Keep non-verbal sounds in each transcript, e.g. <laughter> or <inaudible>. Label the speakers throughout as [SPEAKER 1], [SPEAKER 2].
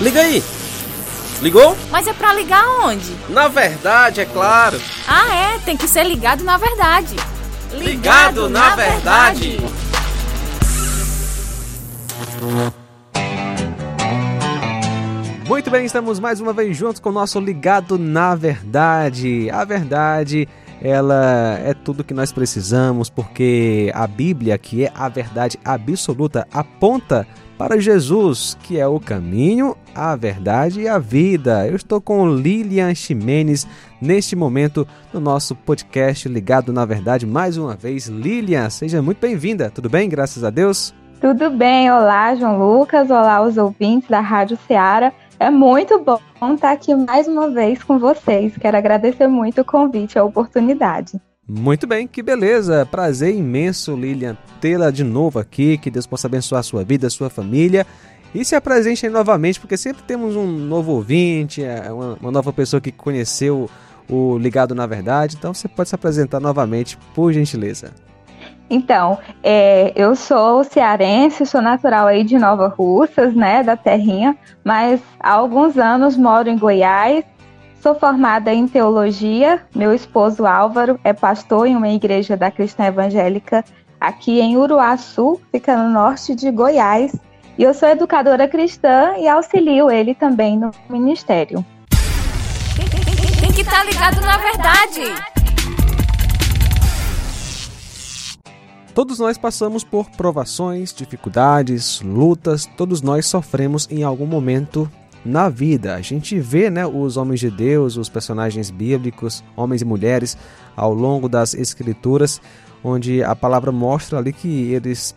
[SPEAKER 1] Liga aí! Ligou?
[SPEAKER 2] Mas é pra ligar onde?
[SPEAKER 1] Na verdade, é claro.
[SPEAKER 2] Ah, é, tem que ser ligado na verdade.
[SPEAKER 1] Ligado, ligado na, na, verdade. verdade.
[SPEAKER 3] Muito bem, estamos mais uma vez juntos com o nosso Ligado na Verdade. A verdade, ela é tudo que nós precisamos, porque a Bíblia, que é a verdade absoluta, aponta para Jesus, que é o caminho, a verdade e a vida. Eu estou com Lilian Ximenes neste momento no nosso podcast Ligado na Verdade. Mais uma vez, Lilian, seja muito bem-vinda. Tudo bem? Graças a Deus.
[SPEAKER 4] Tudo bem, olá João Lucas, olá os ouvintes da Rádio Ceará. É muito bom estar aqui mais uma vez com vocês. Quero agradecer muito o convite a oportunidade.
[SPEAKER 3] Muito bem, que beleza. Prazer imenso, Lilian, tê-la de novo aqui. Que Deus possa abençoar a sua vida, a sua família. E se apresente novamente, porque sempre temos um novo ouvinte, é, uma, uma nova pessoa que conheceu o Ligado na Verdade. Então você pode se apresentar novamente, por gentileza.
[SPEAKER 4] Então, é, eu sou cearense, sou natural aí de Nova Russas, né, da terrinha, mas há alguns anos moro em Goiás. Sou formada em teologia. Meu esposo Álvaro é pastor em uma igreja da Cristã Evangélica aqui em Uruaçu, fica no norte de Goiás. E eu sou educadora cristã e auxilio ele também no ministério.
[SPEAKER 2] Tem que estar tá ligado na verdade.
[SPEAKER 3] Todos nós passamos por provações, dificuldades, lutas, todos nós sofremos em algum momento na vida. A gente vê né, os homens de Deus, os personagens bíblicos, homens e mulheres, ao longo das escrituras, onde a palavra mostra ali que eles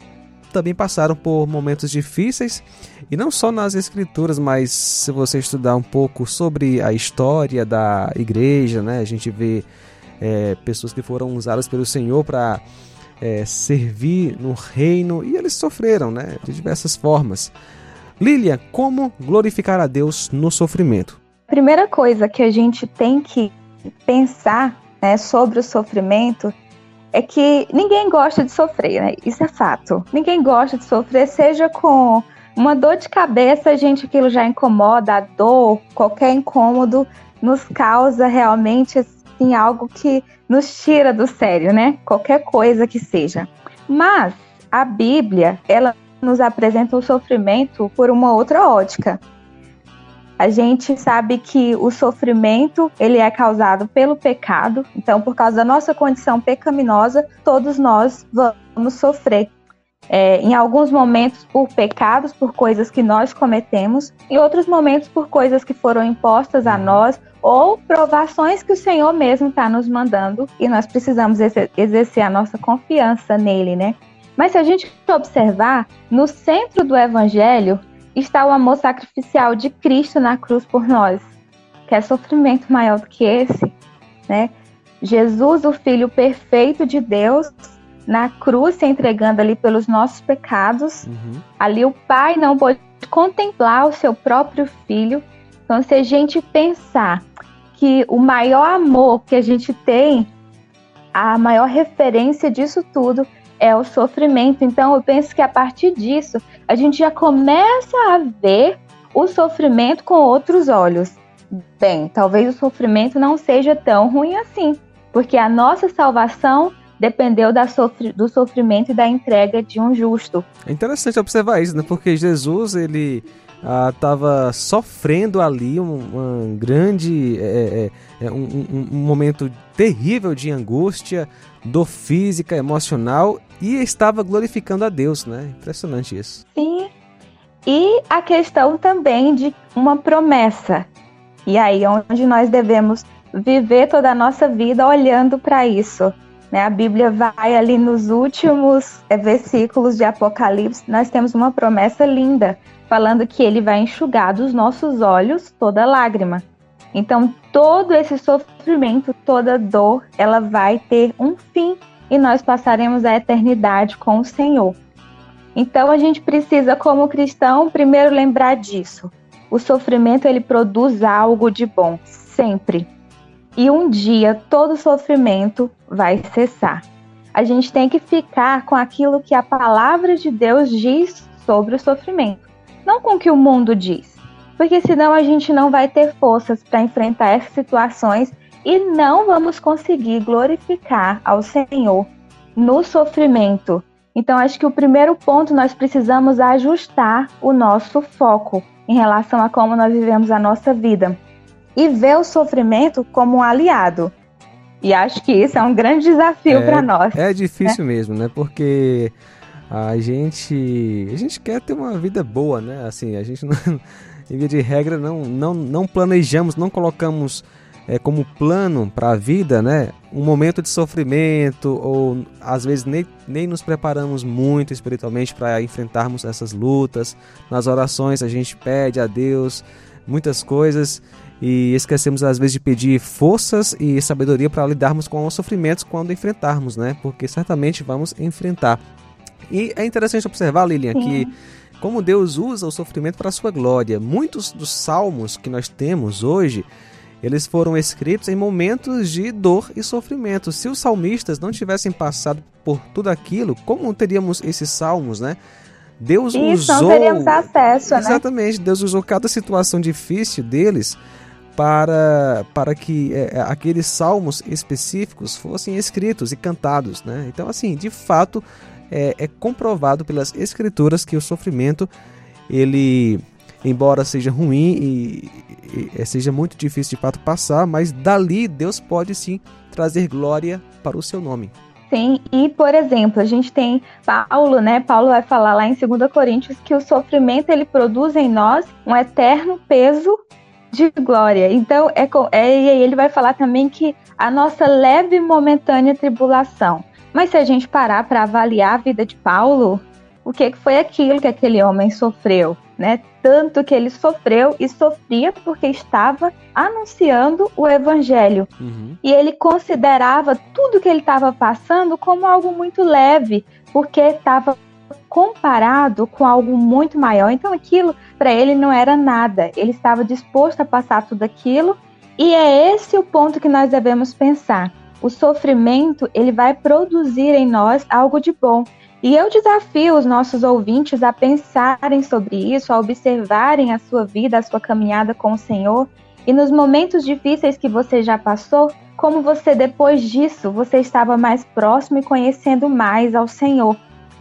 [SPEAKER 3] também passaram por momentos difíceis, e não só nas escrituras, mas se você estudar um pouco sobre a história da igreja, né, a gente vê é, pessoas que foram usadas pelo Senhor para é, servir no reino e eles sofreram né, de diversas formas. Lilia, como glorificar a Deus no sofrimento?
[SPEAKER 4] Primeira coisa que a gente tem que pensar né, sobre o sofrimento é que ninguém gosta de sofrer, né? Isso é fato. Ninguém gosta de sofrer, seja com uma dor de cabeça, a gente aquilo já incomoda, a dor, qualquer incômodo nos causa realmente assim, algo que nos tira do sério, né? Qualquer coisa que seja. Mas a Bíblia, ela nos apresenta o sofrimento por uma outra ótica. A gente sabe que o sofrimento ele é causado pelo pecado, então por causa da nossa condição pecaminosa, todos nós vamos sofrer. É, em alguns momentos por pecados, por coisas que nós cometemos, em outros momentos por coisas que foram impostas a nós ou provações que o Senhor mesmo está nos mandando e nós precisamos exercer a nossa confiança nele, né? Mas se a gente observar, no centro do Evangelho está o amor sacrificial de Cristo na cruz por nós. Quer sofrimento maior do que esse, né? Jesus, o Filho perfeito de Deus, na cruz se entregando ali pelos nossos pecados. Uhum. Ali o Pai não pôde contemplar o seu próprio filho. Então, se a gente pensar que o maior amor que a gente tem, a maior referência disso tudo é o sofrimento. Então, eu penso que a partir disso, a gente já começa a ver o sofrimento com outros olhos. Bem, talvez o sofrimento não seja tão ruim assim, porque a nossa salvação dependeu do sofrimento e da entrega de um justo.
[SPEAKER 3] É interessante observar isso, né? Porque Jesus, ele ah, sofrendo ali um, um grande é, é, é um, um, um, momento terrível de angústia, dor física, emocional e estava glorificando a Deus, né? Impressionante isso.
[SPEAKER 4] Sim. E a questão também de uma promessa. E aí onde nós devemos viver toda a nossa vida olhando para isso. Né? A Bíblia vai ali nos últimos é, versículos de Apocalipse, nós temos uma promessa linda, falando que ele vai enxugar dos nossos olhos toda lágrima. Então, todo esse sofrimento, toda dor, ela vai ter um fim e nós passaremos a eternidade com o Senhor. Então, a gente precisa, como cristão, primeiro lembrar disso. O sofrimento ele produz algo de bom, sempre. E um dia todo sofrimento vai cessar. A gente tem que ficar com aquilo que a palavra de Deus diz sobre o sofrimento, não com o que o mundo diz. porque senão a gente não vai ter forças para enfrentar essas situações e não vamos conseguir glorificar ao Senhor no sofrimento. Então, acho que o primeiro ponto nós precisamos ajustar o nosso foco em relação a como nós vivemos a nossa vida e ver o sofrimento como um aliado. E acho que isso é um grande desafio
[SPEAKER 3] é,
[SPEAKER 4] para nós.
[SPEAKER 3] É difícil né? mesmo, né? Porque a gente a gente quer ter uma vida boa, né? Assim, a gente não, <laughs> em via de regra não não não planejamos, não colocamos é, como plano para a vida, né? Um momento de sofrimento ou às vezes nem, nem nos preparamos muito espiritualmente para enfrentarmos essas lutas. Nas orações a gente pede a Deus muitas coisas e esquecemos às vezes de pedir forças e sabedoria para lidarmos com os sofrimentos quando enfrentarmos, né? Porque certamente vamos enfrentar. E é interessante observar, Lilian, Sim. que como Deus usa o sofrimento para a sua glória. Muitos dos salmos que nós temos hoje eles foram escritos em momentos de dor e sofrimento. Se os salmistas não tivessem passado por tudo aquilo, como teríamos esses salmos, né? Deus
[SPEAKER 4] Isso,
[SPEAKER 3] usou.
[SPEAKER 4] Não teríamos acesso,
[SPEAKER 3] né? Exatamente,
[SPEAKER 4] né?
[SPEAKER 3] Deus usou cada situação difícil deles para, para que é, é, aqueles salmos específicos fossem escritos e cantados, né? Então, assim, de fato, é, é comprovado pelas escrituras que o sofrimento ele embora seja ruim e, e, e, seja muito difícil de fato passar, mas dali Deus pode sim trazer glória para o seu nome.
[SPEAKER 4] Sim, e por exemplo, a gente tem Paulo, né? Paulo vai falar lá em 2 Coríntios que o sofrimento ele produz em nós um eterno peso de glória. Então, é, é, ele vai falar também que a nossa leve momentânea tribulação. Mas se a gente parar para avaliar a vida de Paulo, o que foi aquilo que aquele homem sofreu? né? Tanto que ele sofreu e sofria porque estava anunciando o evangelho. Uhum. E ele considerava tudo que ele estava passando como algo muito leve, porque estava comparado com algo muito maior. Então aquilo para ele não era nada. Ele estava disposto a passar tudo aquilo. E é esse o ponto que nós devemos pensar. O sofrimento, ele vai produzir em nós algo de bom. E eu desafio os nossos ouvintes a pensarem sobre isso, a observarem a sua vida, a sua caminhada com o Senhor e nos momentos difíceis que você já passou, como você depois disso você estava mais próximo e conhecendo mais ao Senhor.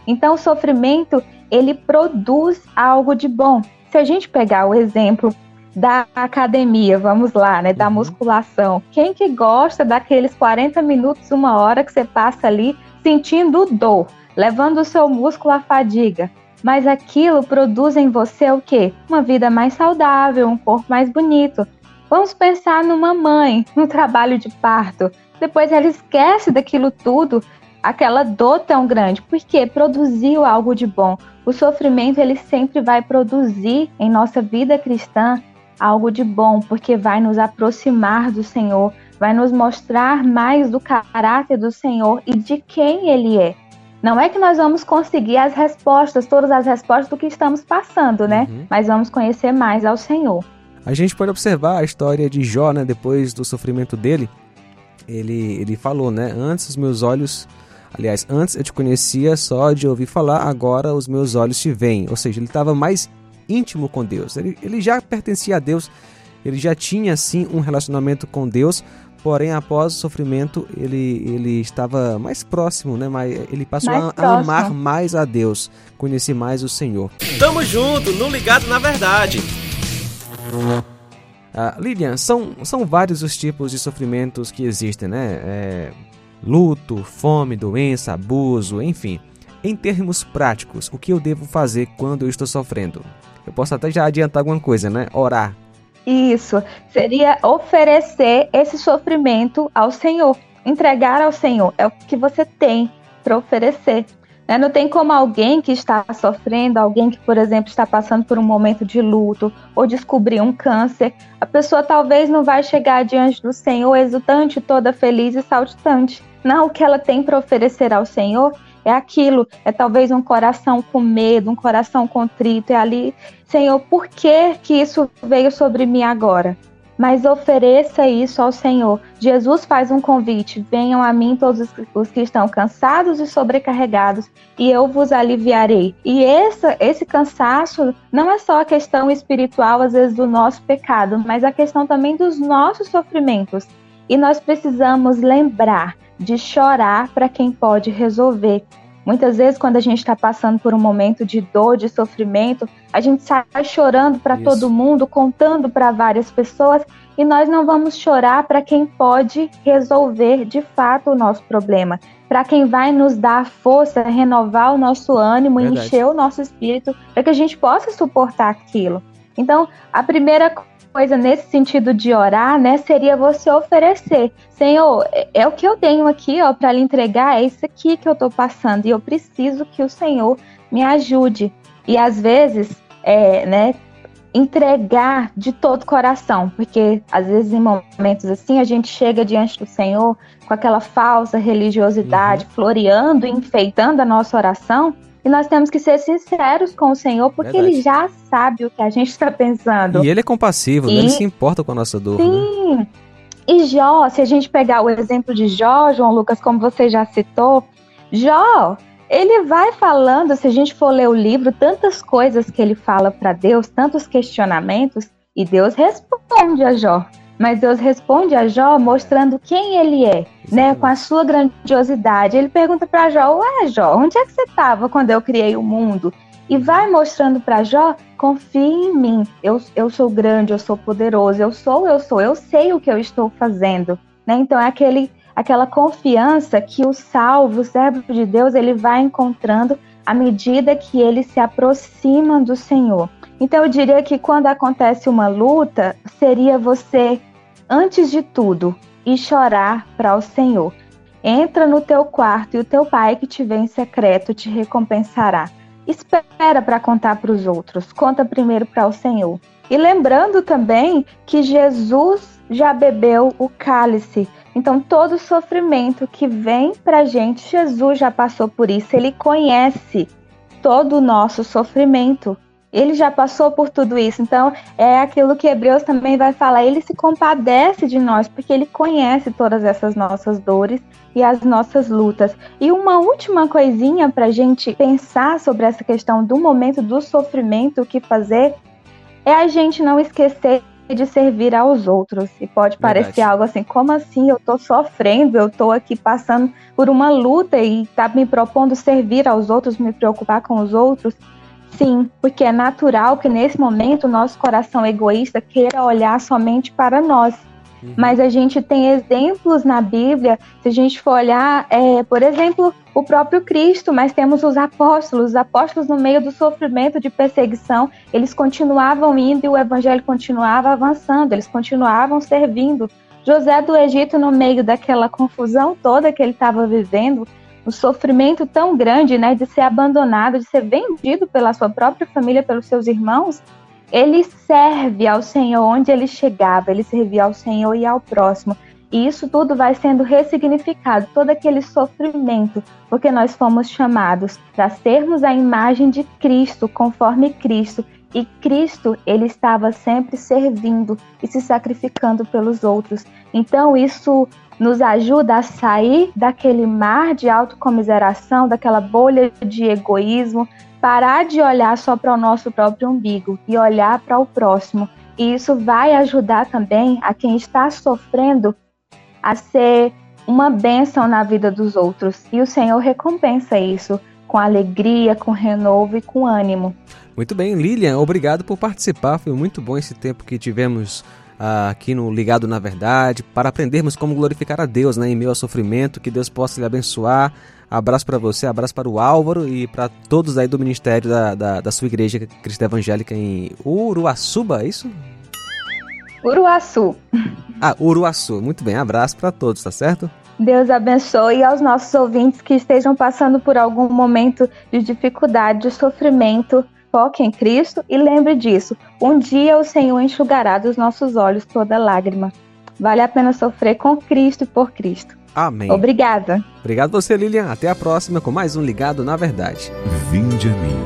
[SPEAKER 4] Então o sofrimento, ele produz algo de bom. Se a gente pegar o exemplo da academia, vamos lá, né, da uhum. musculação. Quem que gosta daqueles 40 minutos, uma hora que você passa ali sentindo dor? levando o seu músculo à fadiga. Mas aquilo produz em você o quê? Uma vida mais saudável, um corpo mais bonito. Vamos pensar numa mãe, <laughs> no trabalho de parto. Depois ela esquece daquilo tudo, aquela dor tão grande, porque produziu algo de bom. O sofrimento ele sempre vai produzir em nossa vida cristã algo de bom, porque vai nos aproximar do Senhor, vai nos mostrar mais do caráter do Senhor e de quem ele é. Não é que nós vamos conseguir as respostas, todas as respostas do que estamos passando, né? Uhum. Mas vamos conhecer mais ao Senhor.
[SPEAKER 3] A gente pode observar a história de Jó, né? Depois do sofrimento dele, ele, ele falou, né? Antes os meus olhos, aliás, antes eu te conhecia só de ouvir falar, agora os meus olhos te veem. Ou seja, ele estava mais íntimo com Deus. Ele, ele já pertencia a Deus, ele já tinha sim um relacionamento com Deus, Porém, após o sofrimento, ele, ele estava mais próximo, né? Mas ele passou a, a, amar mais a Deus, conhecer mais o Senhor.
[SPEAKER 1] Tamo junto, no ligado na verdade.
[SPEAKER 3] Ah, Lilian, são, são vários os tipos de sofrimentos que existem, né? É, luto, fome, doença, abuso, enfim. Em termos práticos, o que eu devo fazer quando eu estou sofrendo? Eu posso até já adiantar alguma coisa, né? Orar.
[SPEAKER 4] Isso seria oferecer esse sofrimento ao Senhor, entregar ao Senhor. É o que você tem para oferecer. Né? Não tem como alguém que está sofrendo, alguém que, por exemplo, está passando por um momento de luto ou descobrir um câncer, a pessoa talvez não vai chegar diante do Senhor exultante, toda feliz e saltitante. Não, o que ela tem para oferecer ao Senhor é aquilo, é talvez um coração com medo, um coração contrito, é ali, Senhor, por que que isso veio sobre mim agora? mas ofereça isso ao Senhor. Jesus faz um convite: venham a mim todos os que estão cansados e sobrecarregados, e eu vos aliviarei. E esse, esse cansaço não é só a questão espiritual, às vezes, do nosso pecado, mas a questão também dos nossos sofrimentos. E nós precisamos lembrar de chorar para quem pode resolver. Muitas vezes, quando a gente está passando por um momento de dor, de sofrimento, a gente sai chorando para todo mundo, contando para várias pessoas, e nós não vamos chorar para quem pode resolver de fato o nosso problema, para quem vai nos dar força, renovar o nosso ânimo, Verdade. encher o nosso espírito, para que a gente possa suportar aquilo. Então, a primeira coisa nesse sentido de orar, né, seria você oferecer, Senhor, é, é o que eu tenho aqui, ó, para lhe entregar, é isso aqui que eu estou passando e eu preciso que o Senhor me ajude. E às vezes, é, né, entregar de todo o coração, porque às vezes em momentos assim a gente chega diante do Senhor com aquela falsa religiosidade, uhum. floreando, enfeitando a nossa oração, e nós temos que ser sinceros com o Senhor, porque Verdade. Ele já sabe o que a gente está pensando.
[SPEAKER 3] E Ele é compassivo, né? e... Ele se importa com a nossa dor.
[SPEAKER 4] Sim. Né? E Jó, se a gente pegar o exemplo de Jó, João Lucas, como você já citou, Jó, ele vai falando, se a gente for ler o livro, tantas coisas que ele fala para Deus, tantos questionamentos, e Deus responde a Jó. Mas Deus responde a Jó mostrando quem ele é, né, com a sua grandiosidade. Ele pergunta para Jó: "Ué, Jó, onde é que você estava quando eu criei o mundo?" E vai mostrando para Jó: "Confie em mim. Eu, eu sou grande, eu sou poderoso, eu sou, eu sou, eu sei o que eu estou fazendo." Né? Então é aquele aquela confiança que o salvo, o servo de Deus, ele vai encontrando à medida que ele se aproxima do Senhor. Então eu diria que quando acontece uma luta, seria você, antes de tudo, ir chorar para o Senhor. Entra no teu quarto e o teu pai que te vê em secreto te recompensará. Espera para contar para os outros, conta primeiro para o Senhor. E lembrando também que Jesus já bebeu o cálice. Então, todo sofrimento que vem para a gente, Jesus já passou por isso. Ele conhece todo o nosso sofrimento. Ele já passou por tudo isso. Então, é aquilo que Hebreus também vai falar. Ele se compadece de nós, porque ele conhece todas essas nossas dores e as nossas lutas. E uma última coisinha para a gente pensar sobre essa questão do momento do sofrimento, o que fazer, é a gente não esquecer de servir aos outros. E pode parecer Verdade. algo assim, como assim? Eu tô sofrendo, eu tô aqui passando por uma luta e tá me propondo servir aos outros, me preocupar com os outros. Sim, porque é natural que nesse momento o nosso coração egoísta queira olhar somente para nós. Uhum. Mas a gente tem exemplos na Bíblia, se a gente for olhar, é, por exemplo, o próprio Cristo, mas temos os apóstolos. Os apóstolos, no meio do sofrimento de perseguição, eles continuavam indo e o evangelho continuava avançando, eles continuavam servindo. José do Egito, no meio daquela confusão toda que ele estava vivendo, o sofrimento tão grande, né, de ser abandonado, de ser vendido pela sua própria família, pelos seus irmãos, ele serve ao Senhor onde ele chegava, ele servia ao Senhor e ao próximo. E isso tudo vai sendo ressignificado, todo aquele sofrimento, porque nós fomos chamados para sermos a imagem de Cristo, conforme Cristo. E Cristo, ele estava sempre servindo e se sacrificando pelos outros. Então, isso nos ajuda a sair daquele mar de autocomiseração, daquela bolha de egoísmo, parar de olhar só para o nosso próprio umbigo e olhar para o próximo. E isso vai ajudar também a quem está sofrendo a ser uma bênção na vida dos outros. E o Senhor recompensa isso com alegria, com renovo e com ânimo.
[SPEAKER 3] Muito bem, Lilian, obrigado por participar. Foi muito bom esse tempo que tivemos uh, aqui no Ligado na Verdade, para aprendermos como glorificar a Deus né, em meio ao sofrimento. Que Deus possa lhe abençoar. Abraço para você, abraço para o Álvaro e para todos aí do ministério da, da, da sua igreja cristã evangélica em Uruaçuba, é isso?
[SPEAKER 4] Uruaçu.
[SPEAKER 3] Ah, Uruaçu. Muito bem, abraço para todos, tá certo?
[SPEAKER 4] Deus abençoe aos nossos ouvintes que estejam passando por algum momento de dificuldade, de sofrimento. Foque em Cristo e lembre disso: um dia o Senhor enxugará dos nossos olhos toda lágrima. Vale a pena sofrer com Cristo e por Cristo.
[SPEAKER 3] Amém.
[SPEAKER 4] Obrigada.
[SPEAKER 3] Obrigado você, Lilian. Até a próxima com mais um Ligado na Verdade.
[SPEAKER 5] Vinde a mim,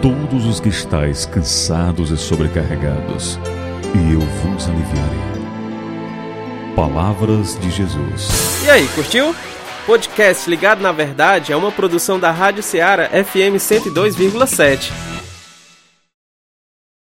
[SPEAKER 5] todos os que estáis cansados e sobrecarregados, e eu vos aliviarei. Palavras de Jesus.
[SPEAKER 1] E aí, curtiu? Podcast Ligado na Verdade é uma produção da Rádio Ceará FM 102,7.